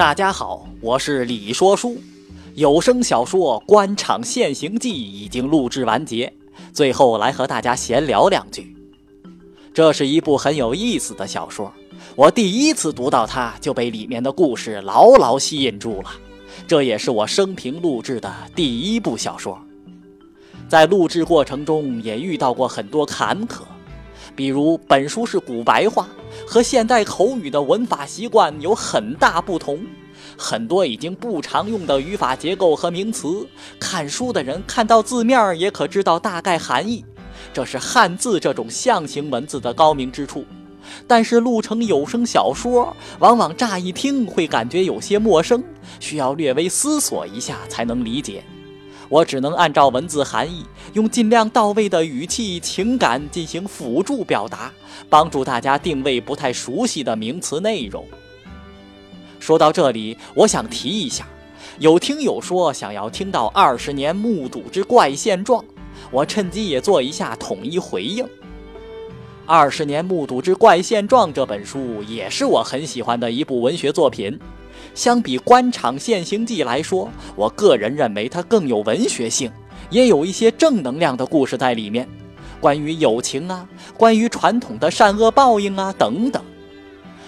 大家好，我是李说书。有声小说《官场现形记》已经录制完结，最后来和大家闲聊两句。这是一部很有意思的小说，我第一次读到它就被里面的故事牢牢吸引住了。这也是我生平录制的第一部小说，在录制过程中也遇到过很多坎坷，比如本书是古白话，和现代口语的文法习惯有很大不同，很多已经不常用的语法结构和名词，看书的人看到字面也可知道大概含义，这是汉字这种象形文字的高明之处。但是录成有声小说，往往乍一听会感觉有些陌生，需要略微思索一下才能理解。我只能按照文字含义，用尽量到位的语气、情感进行辅助表达，帮助大家定位不太熟悉的名词内容。说到这里，我想提一下，有听友说想要听到二十年目睹之怪现状，我趁机也做一下统一回应。二十年目睹之怪现状这本书也是我很喜欢的一部文学作品。相比《官场现形记》来说，我个人认为它更有文学性，也有一些正能量的故事在里面，关于友情啊，关于传统的善恶报应啊等等。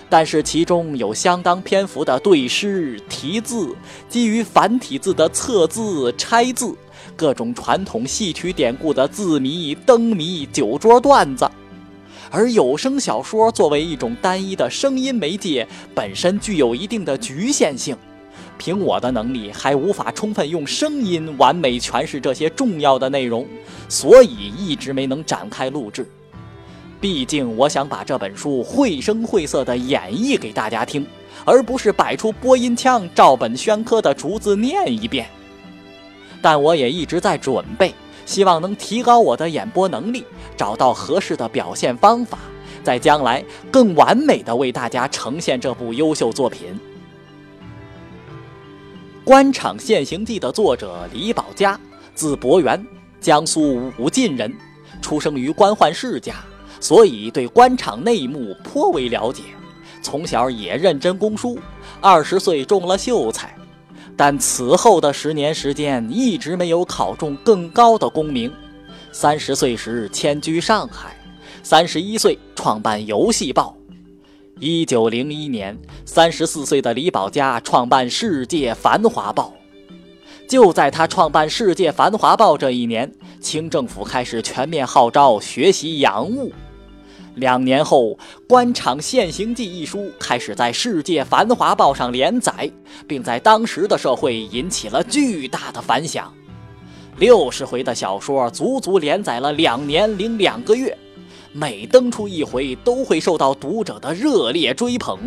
但是其中有相当篇幅的对诗、题字，基于繁体字的测字、拆字，各种传统戏曲典故的字谜、灯谜、酒桌段子。而有声小说作为一种单一的声音媒介，本身具有一定的局限性。凭我的能力，还无法充分用声音完美诠释这些重要的内容，所以一直没能展开录制。毕竟，我想把这本书绘声绘色地演绎给大家听，而不是摆出播音腔照本宣科地逐字念一遍。但我也一直在准备。希望能提高我的演播能力，找到合适的表现方法，在将来更完美的为大家呈现这部优秀作品。《官场现形记》的作者李宝家，字伯元，江苏武进人，出生于官宦世家，所以对官场内幕颇为了解。从小也认真攻书，二十岁中了秀才。但此后的十年时间一直没有考中更高的功名。三十岁时迁居上海，三十一岁创办《游戏报》。一九零一年，三十四岁的李宝家创办《世界繁华报》。就在他创办《世界繁华报》这一年，清政府开始全面号召学习洋务。两年后，《官场现形记》一书开始在《世界繁华报》上连载，并在当时的社会引起了巨大的反响。六十回的小说足足连载了两年零两个月，每登出一回都会受到读者的热烈追捧。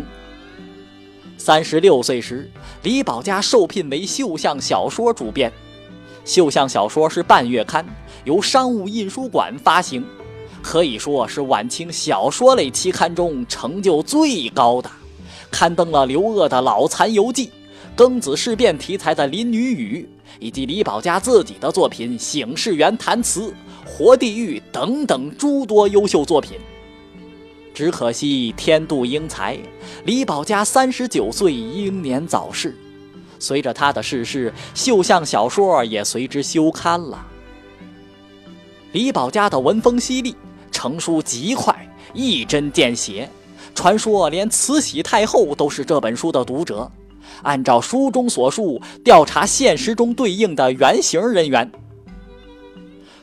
三十六岁时，李宝家受聘为《绣像小说》主编，《绣像小说》是半月刊，由商务印书馆发行。可以说是晚清小说类期刊中成就最高的，刊登了刘鹗的《老残游记》，庚子事变题材的《林女语》，以及李宝嘉自己的作品《醒世园谈词》《活地狱》等等诸多优秀作品。只可惜天妒英才，李宝嘉三十九岁英年早逝，随着他的逝世，绣像小说也随之休刊了。李宝家的文风犀利。成书极快，一针见血。传说连慈禧太后都是这本书的读者。按照书中所述，调查现实中对应的原型人员。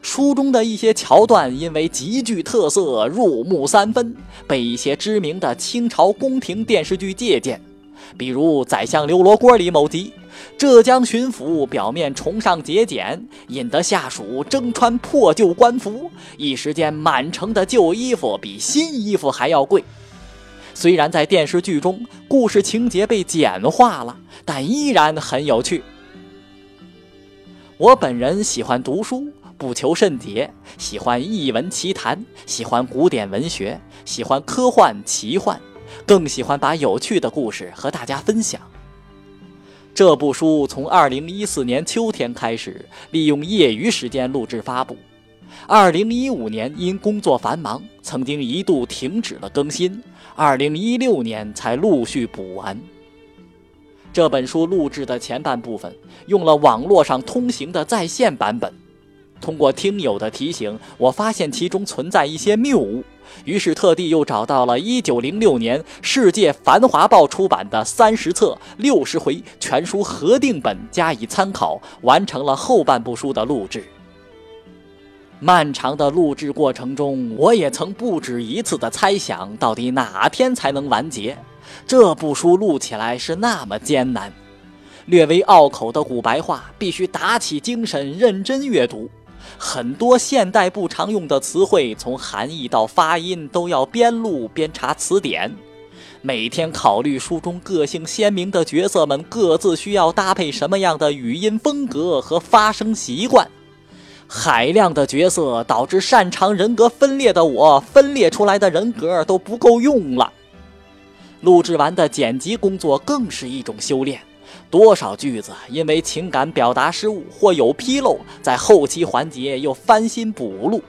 书中的一些桥段因为极具特色，入木三分，被一些知名的清朝宫廷电视剧借鉴。比如《宰相刘罗锅》里某集。浙江巡抚表面崇尚节俭，引得下属争穿破旧官服，一时间满城的旧衣服比新衣服还要贵。虽然在电视剧中故事情节被简化了，但依然很有趣。我本人喜欢读书，不求甚解，喜欢异闻奇谈，喜欢古典文学，喜欢科幻奇幻，更喜欢把有趣的故事和大家分享。这部书从二零一四年秋天开始，利用业余时间录制发布。二零一五年因工作繁忙，曾经一度停止了更新。二零一六年才陆续补完。这本书录制的前半部分用了网络上通行的在线版本。通过听友的提醒，我发现其中存在一些谬误，于是特地又找到了1906年《世界繁华报》出版的三十册六十回全书合订本加以参考，完成了后半部书的录制。漫长的录制过程中，我也曾不止一次地猜想，到底哪天才能完结？这部书录起来是那么艰难，略微拗口的古白话必须打起精神认真阅读。很多现代不常用的词汇，从含义到发音都要边录边查词典。每天考虑书中个性鲜明的角色们各自需要搭配什么样的语音风格和发声习惯。海量的角色导致擅长人格分裂的我，分裂出来的人格都不够用了。录制完的剪辑工作更是一种修炼。多少句子因为情感表达失误或有纰漏，在后期环节又翻新补录。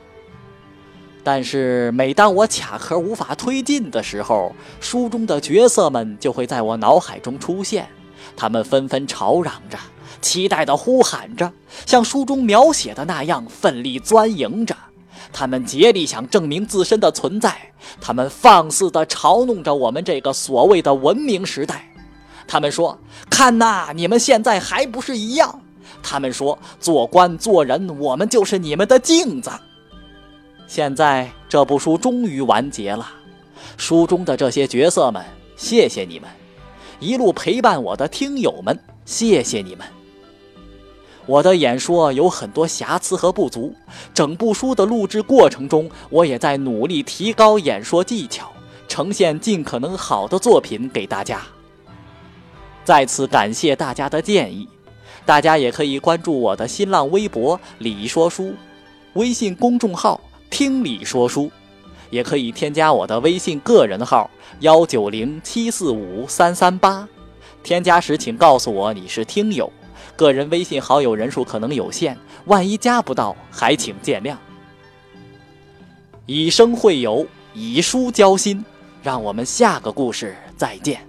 但是每当我卡壳无法推进的时候，书中的角色们就会在我脑海中出现，他们纷纷吵嚷着，期待地呼喊着，像书中描写的那样奋力钻营着。他们竭力想证明自身的存在，他们放肆地嘲弄着我们这个所谓的文明时代。他们说：“看呐，你们现在还不是一样？”他们说：“做官做人，我们就是你们的镜子。”现在这部书终于完结了，书中的这些角色们，谢谢你们，一路陪伴我的听友们，谢谢你们。我的演说有很多瑕疵和不足，整部书的录制过程中，我也在努力提高演说技巧，呈现尽可能好的作品给大家。再次感谢大家的建议，大家也可以关注我的新浪微博“李说书”，微信公众号“听李说书”，也可以添加我的微信个人号幺九零七四五三三八。添加时请告诉我你是听友，个人微信好友人数可能有限，万一加不到还请见谅。以声会友，以书交心，让我们下个故事再见。